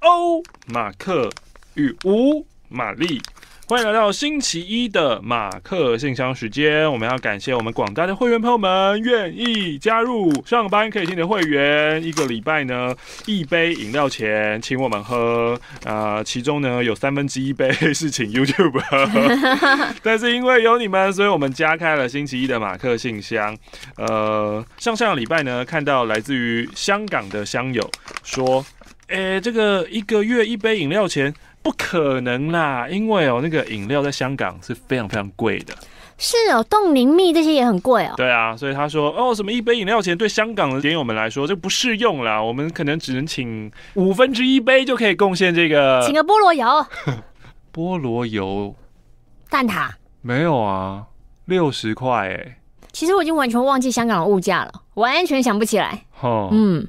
欧马克与吴玛丽。欢迎来到星期一的马克信箱时间。我们要感谢我们广大的会员朋友们愿意加入上班可以听的会员，一个礼拜呢一杯饮料钱请我们喝啊、呃，其中呢有三分之一杯是请 YouTube 喝，但是因为有你们，所以我们加开了星期一的马克信箱。呃，上上个礼拜呢，看到来自于香港的乡友说，诶，这个一个月一杯饮料钱。不可能啦，因为哦，那个饮料在香港是非常非常贵的。是哦，冻柠蜜这些也很贵哦。对啊，所以他说哦，什么一杯饮料钱对香港的点友们来说这不适用啦，我们可能只能请五分之一杯就可以贡献这个，请个菠萝油。菠萝油蛋挞没有啊，六十块哎。其实我已经完全忘记香港的物价了，完全想不起来。哦，嗯。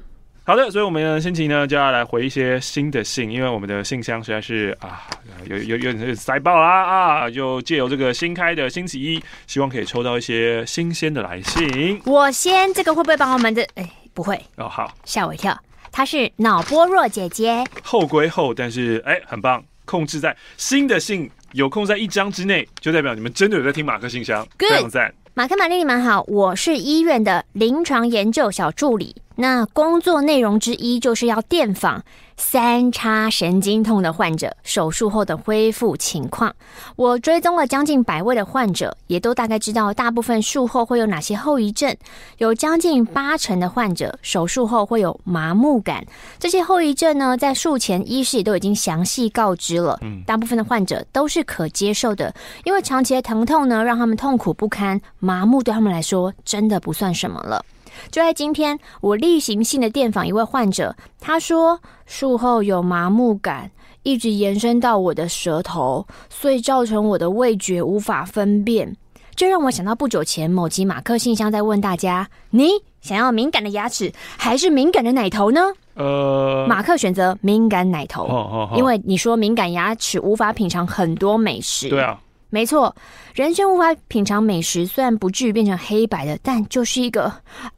好的，所以我们的心情呢就要来回一些新的信，因为我们的信箱实在是啊有有有点塞爆啦啊！就借由这个新开的星期一，希望可以抽到一些新鲜的来信。我先这个会不会帮我们的？哎，不会哦，好，吓我一跳。她是脑波弱姐姐，后归后，但是哎，很棒，控制在新的信有空在一张之内，就代表你们真的有在听马克信箱，Good. 非常赞。马克、玛丽，你们好，我是医院的临床研究小助理。那工作内容之一就是要电访三叉神经痛的患者手术后的恢复情况。我追踪了将近百位的患者，也都大概知道大部分术后会有哪些后遗症。有将近八成的患者手术后会有麻木感，这些后遗症呢，在术前医师也都已经详细告知了。嗯，大部分的患者都是可接受的，因为长期的疼痛呢，让他们痛苦不堪，麻木对他们来说真的不算什么了。就在今天，我例行性的电访一位患者，他说术后有麻木感，一直延伸到我的舌头，所以造成我的味觉无法分辨。这让我想到不久前某集马克信箱在问大家：你想要敏感的牙齿还是敏感的奶头呢？呃，马克选择敏感奶头，哦哦哦，因为你说敏感牙齿无法品尝很多美食。对啊。没错，人生无法品尝美食，虽然不至于变成黑白的，但就是一个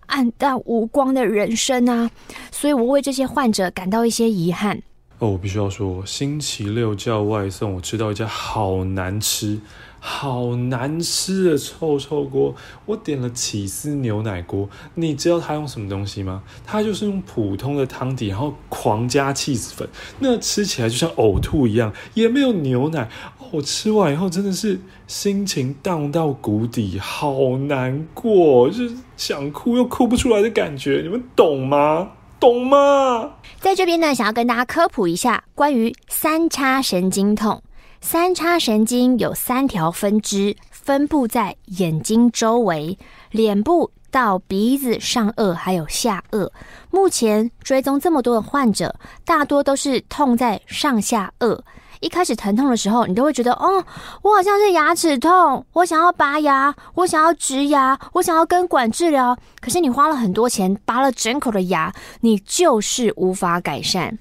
暗淡无光的人生啊！所以我为这些患者感到一些遗憾。哦，我必须要说，星期六叫外送，我吃到一家好难吃。好难吃的臭臭锅！我点了起司牛奶锅，你知道他用什么东西吗？他就是用普通的汤底，然后狂加起司粉，那吃起来就像呕吐一样，也没有牛奶。我吃完以后真的是心情荡到谷底，好难过，就是想哭又哭不出来的感觉，你们懂吗？懂吗？在这边呢，想要跟大家科普一下关于三叉神经痛。三叉神经有三条分支，分布在眼睛周围、脸部到鼻子上颚还有下颚。目前追踪这么多的患者，大多都是痛在上下颚。一开始疼痛的时候，你都会觉得，哦，我好像是牙齿痛，我想要拔牙，我想要植牙，我想要根管治疗。可是你花了很多钱拔了整口的牙，你就是无法改善。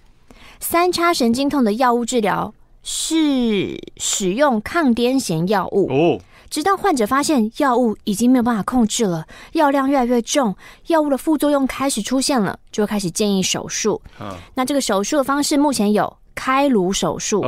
三叉神经痛的药物治疗。是使用抗癫痫药物哦，直到患者发现药物已经没有办法控制了，药量越来越重，药物的副作用开始出现了，就会开始建议手术。那这个手术的方式目前有开颅手术、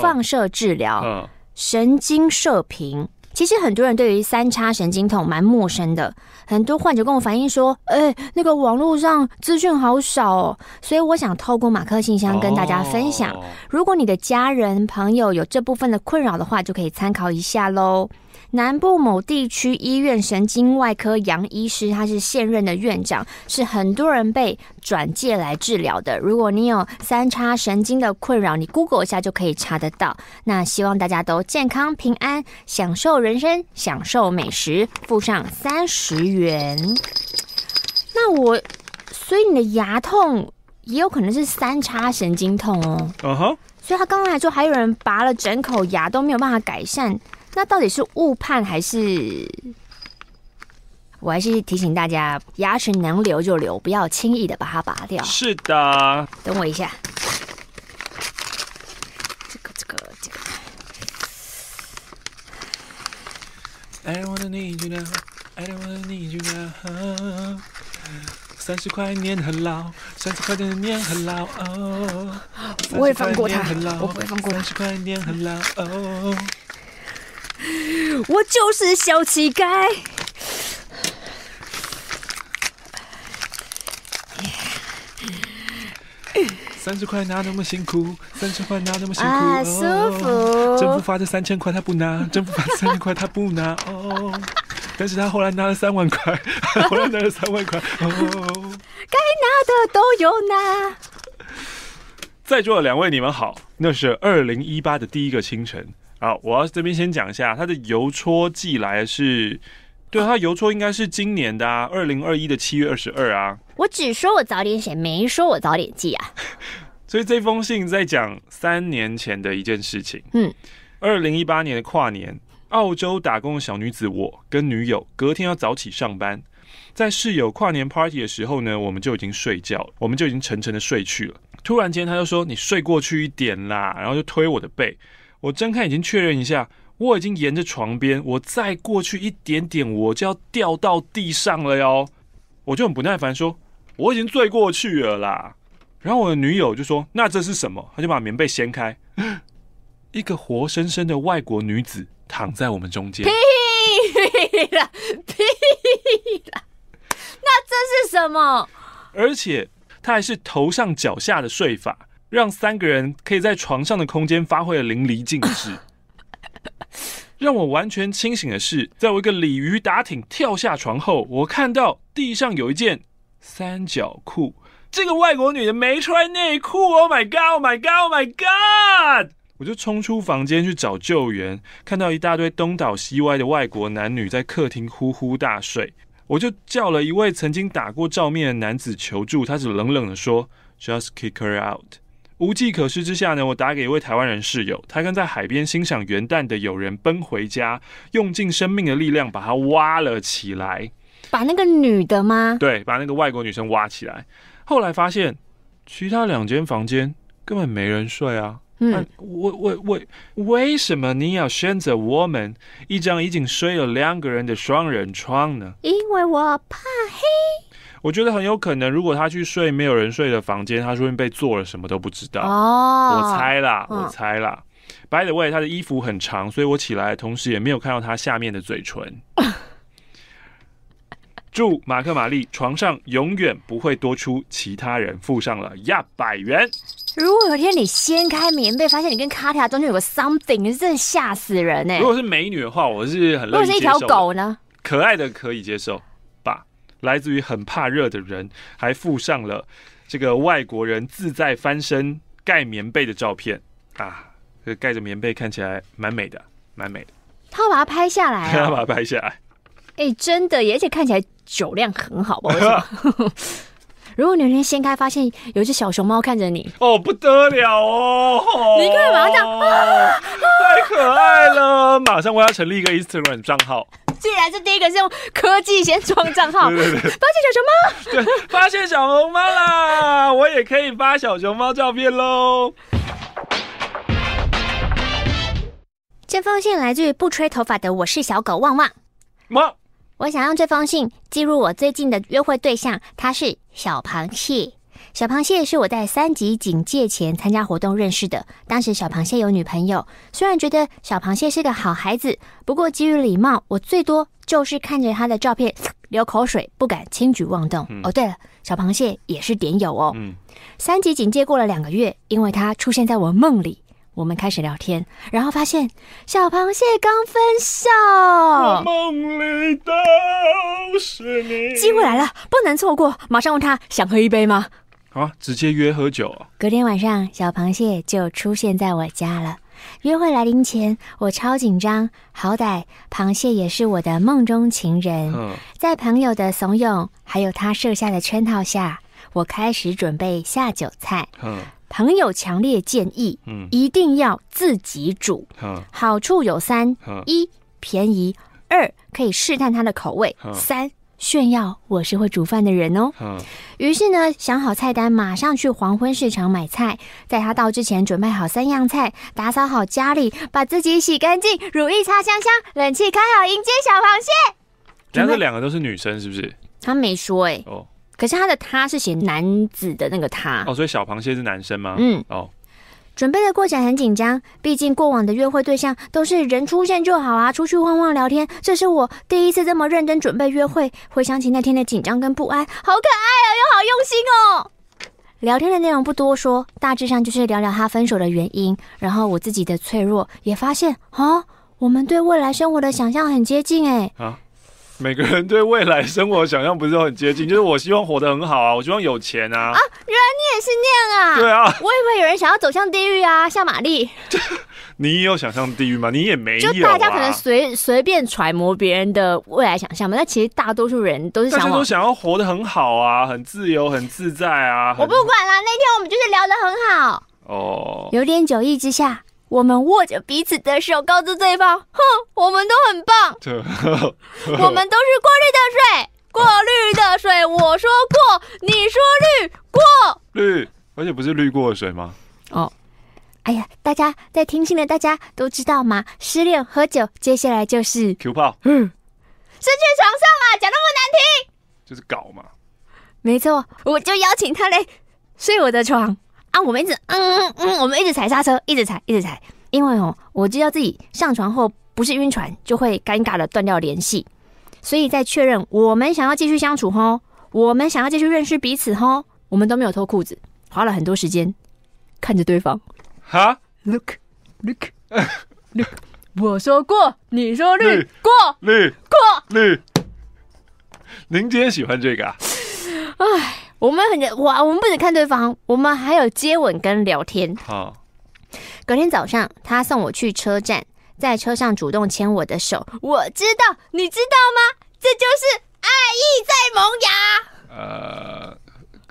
放射治疗、神经射频。其实很多人对于三叉神经痛蛮陌生的，很多患者跟我反映说：“哎，那个网络上资讯好少哦。”所以我想透过马克信箱跟大家分享，如果你的家人朋友有这部分的困扰的话，就可以参考一下喽。南部某地区医院神经外科杨医师，他是现任的院长，是很多人被转介来治疗的。如果你有三叉神经的困扰，你 Google 一下就可以查得到。那希望大家都健康平安，享受人生，享受美食，付上三十元。那我，所以你的牙痛也有可能是三叉神经痛哦。嗯哼。所以他刚刚还说，还有人拔了整口牙都没有办法改善。那到底是误判还是？我还是提醒大家，牙齿能留就留，不要轻易的把它拔掉。是的，等我一下。这个这个这个。I don't wanna need you now. I don't wanna need you now. 三十块年很老，三十块的年很老哦。我会放过他，我不会放过他。三十块年很老哦。我就是小乞丐。三十块拿那么辛苦？三十块拿那么辛苦？啊，舒服。政府发这三千块他不拿，政府发这三千块他不拿哦。但是他后来拿了三万块，后来拿了三万块哦。该拿的都有拿。在座的两位，你们好。那是二零一八的第一个清晨。好，我要这边先讲一下，他的邮戳寄来是。对，他邮戳应该是今年的啊，二零二一的七月二十二啊。我只说我早点写，没说我早点寄啊。所以这封信在讲三年前的一件事情。嗯，二零一八年的跨年，澳洲打工的小女子，我跟女友隔天要早起上班，在室友跨年 party 的时候呢，我们就已经睡觉了，我们就已经沉沉的睡去了。突然间，他就说：“你睡过去一点啦。”然后就推我的背。我睁开眼睛确认一下。我已经沿着床边，我再过去一点点，我就要掉到地上了哟。我就很不耐烦说：“我已经醉过去了啦。”然后我的女友就说：“那这是什么？”她就把棉被掀开，一个活生生的外国女子躺在我们中间。屁啦屁啦！那这是什么？而且她还是头上脚下的睡法，让三个人可以在床上的空间发挥的淋漓尽致。让我完全清醒的是，在我一个鲤鱼打挺跳下床后，我看到地上有一件三角裤。这个外国女的没穿内裤！Oh my god！Oh my god！Oh my god！我就冲出房间去找救援，看到一大堆东倒西歪的外国男女在客厅呼呼大睡，我就叫了一位曾经打过照面的男子求助，他只冷冷的说：“Just kick her out。”无计可施之下呢，我打给一位台湾人室友，他跟在海边欣赏元旦的友人奔回家，用尽生命的力量把他挖了起来。把那个女的吗？对，把那个外国女生挖起来。后来发现，其他两间房间根本没人睡啊。嗯，为为为为什么你要选择我们一张已经睡了两个人的双人床呢？因为我怕黑。我觉得很有可能，如果他去睡没有人睡的房间，他说不定被做了什么都不知道。哦，我猜啦，我猜啦。By the way，他的衣服很长，所以我起来同时也没有看到他下面的嘴唇。祝马克玛丽床上永远不会多出其他人，附上了一百元。如果有一天你掀开棉被，发现你跟卡塔中间有个 something，你真的吓死人呢、欸。如果是美女的话，我是很乐意接受。如果是一条狗呢？可爱的可以接受。来自于很怕热的人，还附上了这个外国人自在翻身盖棉被的照片啊，这盖着棉被看起来蛮美的，蛮美的。他要把它拍下来、啊，他把它拍下来。哎、欸，真的，而且看起来酒量很好吧？为什么？如果你那天掀开，发现有一只小熊猫看着你，哦，不得了哦！你可以马上这样，啊、太可爱了！马上我要成立一个 Instagram 账号。既然是第一个是用科技先装账号，对对对，发现小熊猫，对，发现小熊猫啦！我也可以发小熊猫照片喽。这封信来自于不吹头发的我是小狗旺旺。猫，我想用这封信记录我最近的约会对象，他是小螃蟹。小螃蟹是我在三级警戒前参加活动认识的。当时小螃蟹有女朋友，虽然觉得小螃蟹是个好孩子，不过基于礼貌，我最多就是看着他的照片 流口水，不敢轻举妄动。嗯、哦，对了，小螃蟹也是点友哦。嗯、三级警戒过了两个月，因为他出现在我梦里，我们开始聊天，然后发现小螃蟹刚分手。我梦里都是你。机会来了，不能错过，马上问他想喝一杯吗？啊！直接约喝酒啊！隔天晚上，小螃蟹就出现在我家了。约会来临前，我超紧张，好歹螃蟹也是我的梦中情人。嗯，在朋友的怂恿，还有他设下的圈套下，我开始准备下酒菜。嗯，朋友强烈建议，嗯，一定要自己煮。嗯，好处有三：一便宜，二可以试探他的口味，三。炫耀我是会煮饭的人哦。嗯。于是呢，想好菜单，马上去黄昏市场买菜。在他到之前，准备好三样菜，打扫好家里，把自己洗干净，乳液擦香香，冷气开好，迎接小螃蟹。两个两个都是女生，是不是？他没说哎、欸。哦。可是他的他是写男子的那个他哦，所以小螃蟹是男生吗？嗯，哦，准备的过程很紧张，毕竟过往的约会对象都是人出现就好啊，出去晃晃聊天。这是我第一次这么认真准备约会，回想起那天的紧张跟不安，好可爱啊，又好用心哦。聊天的内容不多说，大致上就是聊聊他分手的原因，然后我自己的脆弱，也发现啊，我们对未来生活的想象很接近哎。啊，每个人对未来生活的想象不是都很接近？就是我希望活得很好啊，我希望有钱啊。啊，原来你也是那样啊？对啊，我以为有人想要走向地狱啊，像玛丽。你有想象地狱吗？你也没有、啊。就大家可能随随便揣摩别人的未来想象嘛，但其实大多数人都是想，都想要活得很好啊，很自由，很自在啊。我不管啦，那天我们就是聊得很好哦。有点酒意之下，我们握着彼此的手，告诉对方：“哼，我们都很棒。我们都是过滤的水，过滤的水。我说过，你说滤过滤，而且不是滤过的水吗？哦。”哎呀，大家在听信的大家都知道吗？失恋喝酒，接下来就是 Q 炮，嗯，是去床上嘛，讲那么难听，就是搞嘛。没错，我就邀请他来睡我的床啊，我们一直嗯嗯嗯，我们一直踩刹车，一直踩，一直踩，因为哦，我知道自己上船后不是晕船，就会尴尬的断掉联系，所以在确认我们想要继续相处吼，我们想要继续认识彼此吼，我们都没有脱裤子，花了很多时间看着对方。哈、huh?，look，look，look，我说过，你说绿过绿过绿。您今天喜欢这个啊？哎，我们很哇，我们不止看对方，我们还有接吻跟聊天。好，隔天早上，他送我去车站，在车上主动牵我的手。我知道，你知道吗？这就是爱意在萌芽。呃，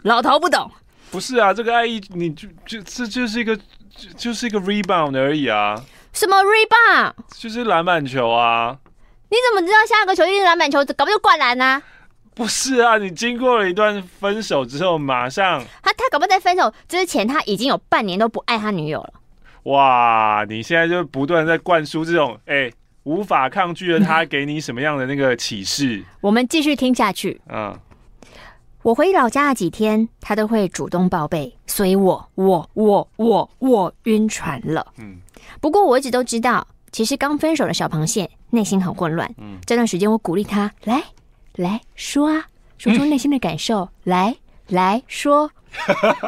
老头不懂。不是啊，这个爱意，你就就这就是一个。就就是一个 rebound 而已啊！什么 rebound？就是篮板球啊！你怎么知道下个球一定是篮板球？搞不就灌篮呢？不是啊，你经过了一段分手之后，马上他他搞不好在分手之前，他已经有半年都不爱他女友了。哇！你现在就不断在灌输这种哎、欸、无法抗拒的他给你什么样的那个启示？我们继续听下去。嗯。我回老家的几天，他都会主动报备，所以我我我我我晕船了。嗯，不过我一直都知道，其实刚分手的小螃蟹内心很混乱。嗯，这段时间我鼓励他来来说啊，说出内心的感受，嗯、来来说。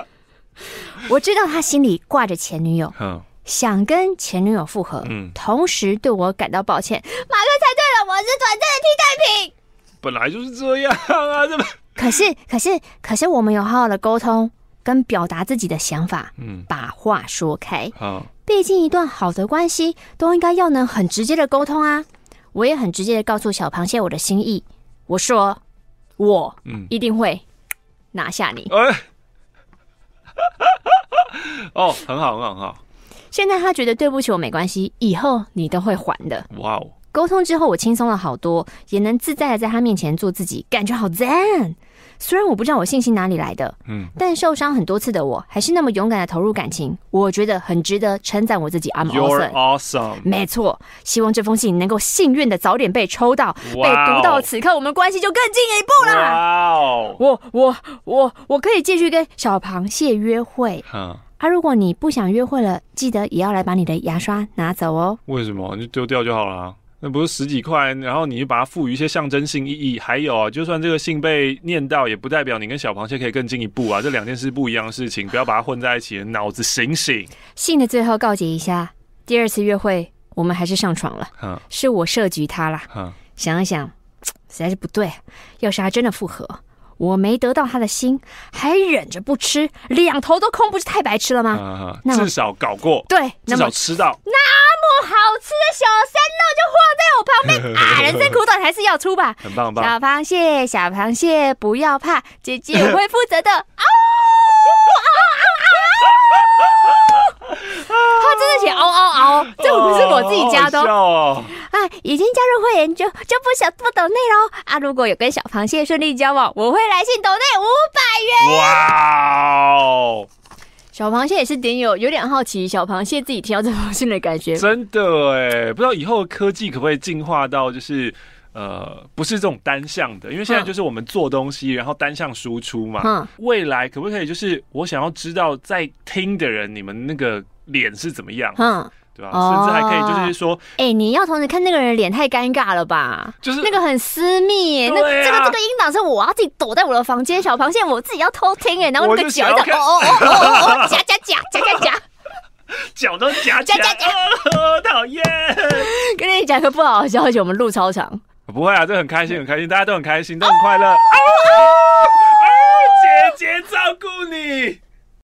我知道他心里挂着前女友，嗯，想跟前女友复合，嗯，同时对我感到抱歉。马克猜对了，我是短暂的替代品。本来就是这样啊，这么。可是，可是，可是，我们有好好的沟通跟表达自己的想法，嗯，把话说开。好，毕竟一段好的关系都应该要能很直接的沟通啊。我也很直接的告诉小螃蟹我的心意，我说我嗯一定会拿下你。哎，哦，很好，很好，很好。现在他觉得对不起我没关系，以后你都会还的。哇哦。沟通之后，我轻松了好多，也能自在的在他面前做自己，感觉好赞。虽然我不知道我信心哪里来的，嗯，但受伤很多次的我，还是那么勇敢的投入感情，我觉得很值得称赞我自己。I'm awesome，, awesome. 没错。希望这封信能够幸运的早点被抽到，wow. 被读到，此刻我们关系就更进一步了。哇哦！我我我我可以继续跟小螃蟹约会。Huh. 啊，如果你不想约会了，记得也要来把你的牙刷拿走哦。为什么？你就丢掉就好了。那不是十几块，然后你就把它赋予一些象征性意义。还有啊，就算这个信被念到，也不代表你跟小螃蟹可以更进一步啊。这两件事不一样的事情，不要把它混在一起，脑子醒醒。信的最后告诫一下：第二次约会，我们还是上床了。嗯，是我设局他了。嗯，想一想，实在是不对。要是他真的复合，我没得到他的心，还忍着不吃，两头都空，不是太白痴了吗？嗯嗯、至少搞过，对，至少吃到。那好吃的小山肉就放在我旁边啊！人生苦短，还是要出吧。很棒很棒。小螃蟹，小螃蟹，不要怕，姐姐我会负责的。嗷嗷嗷嗷！他真的写嗷嗷嗷，这不是我自己加的哦。哦啊，已经加入会员就就不想不抖内喽啊！如果有跟小螃蟹顺利交往，我会来信抖内五百元。哇哦！小螃蟹也是点有，有点好奇小螃蟹自己听到这封信的感觉。真的哎，不知道以后科技可不可以进化到，就是呃，不是这种单向的，因为现在就是我们做东西，然后单向输出嘛。嗯，未来可不可以就是我想要知道在听的人你们那个脸是怎么样？嗯，对吧？甚至还可以就是说，哎、欸，你要同时看那个人脸太尴尬了吧？就是那个很私密耶，啊、那这个这个音档是我要自己躲在我的房间小螃蟹，我自己要偷听哎，然后那个脚一直哦哦哦哦哦 夹夹夹夹夹夹。脚都夹夹夹，讨厌！跟你讲个不好的消息，我们录超长。不会啊，这很开心，很开心，大家都很开心，都很快乐。姐姐照顾你。